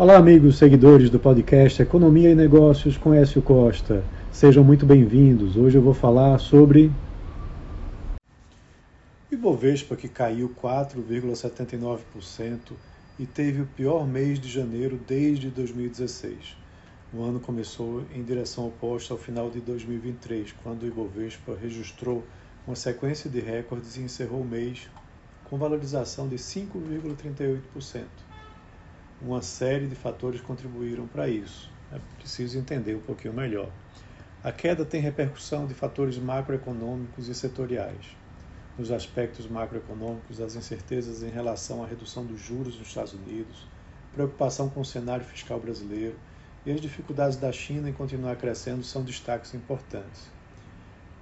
Olá, amigos seguidores do podcast Economia e Negócios com Écio Costa. Sejam muito bem-vindos. Hoje eu vou falar sobre. Ibovespa, que caiu 4,79% e teve o pior mês de janeiro desde 2016. O ano começou em direção oposta ao final de 2023, quando o Ibovespa registrou uma sequência de recordes e encerrou o mês com valorização de 5,38% uma série de fatores contribuíram para isso. É preciso entender um pouquinho melhor. A queda tem repercussão de fatores macroeconômicos e setoriais. Nos aspectos macroeconômicos, as incertezas em relação à redução dos juros nos Estados Unidos, preocupação com o cenário fiscal brasileiro e as dificuldades da China em continuar crescendo são destaques importantes.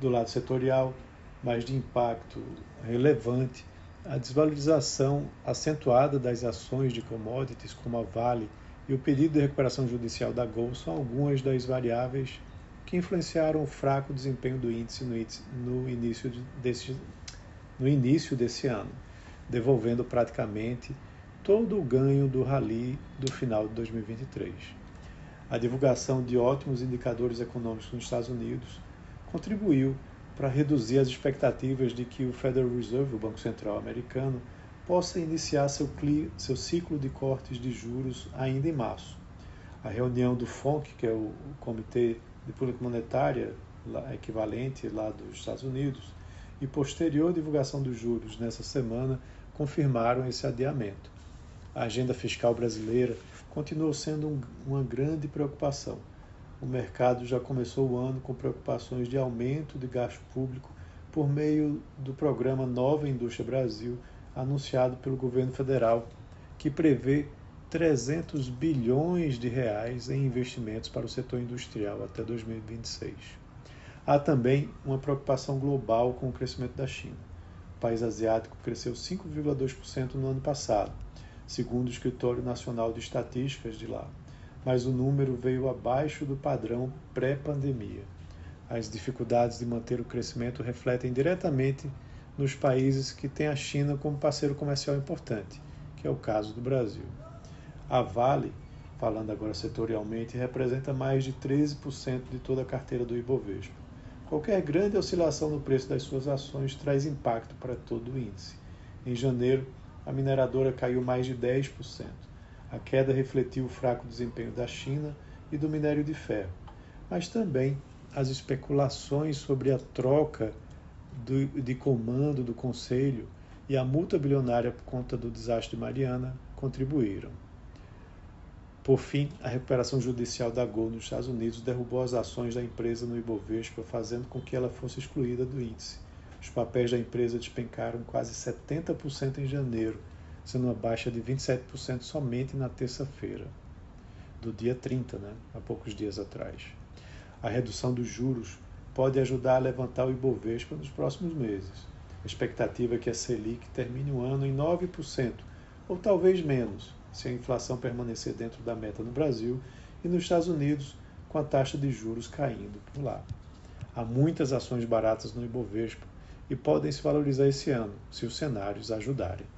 Do lado setorial, mas de impacto relevante, a desvalorização acentuada das ações de commodities como a Vale e o pedido de recuperação judicial da Gol são algumas das variáveis que influenciaram o fraco desempenho do índice no, início, desse, no início desse ano, devolvendo praticamente todo o ganho do rally do final de 2023. A divulgação de ótimos indicadores econômicos nos Estados Unidos contribuiu para reduzir as expectativas de que o Federal Reserve, o Banco Central americano, possa iniciar seu, seu ciclo de cortes de juros ainda em março. A reunião do FONC, que é o Comitê de Política Monetária equivalente lá dos Estados Unidos, e posterior divulgação dos juros nessa semana confirmaram esse adiamento. A agenda fiscal brasileira continuou sendo um, uma grande preocupação o mercado já começou o ano com preocupações de aumento de gasto público por meio do programa Nova Indústria Brasil, anunciado pelo governo federal, que prevê 300 bilhões de reais em investimentos para o setor industrial até 2026. Há também uma preocupação global com o crescimento da China. O país asiático cresceu 5,2% no ano passado, segundo o Escritório Nacional de Estatísticas de lá mas o número veio abaixo do padrão pré-pandemia. As dificuldades de manter o crescimento refletem diretamente nos países que têm a China como parceiro comercial importante, que é o caso do Brasil. A Vale, falando agora setorialmente, representa mais de 13% de toda a carteira do Ibovespa. Qualquer grande oscilação no preço das suas ações traz impacto para todo o índice. Em janeiro, a mineradora caiu mais de 10%. A queda refletiu o fraco desempenho da China e do minério de ferro, mas também as especulações sobre a troca do, de comando do Conselho e a multa bilionária por conta do desastre de Mariana contribuíram. Por fim, a recuperação judicial da Gol nos Estados Unidos derrubou as ações da empresa no Ibovespa, fazendo com que ela fosse excluída do índice. Os papéis da empresa despencaram quase 70% em janeiro, sendo uma baixa de 27% somente na terça-feira, do dia 30, né, há poucos dias atrás. A redução dos juros pode ajudar a levantar o Ibovespa nos próximos meses. A expectativa é que a Selic termine o ano em 9%, ou talvez menos, se a inflação permanecer dentro da meta no Brasil e nos Estados Unidos, com a taxa de juros caindo por lá. Há muitas ações baratas no Ibovespa e podem se valorizar esse ano, se os cenários ajudarem.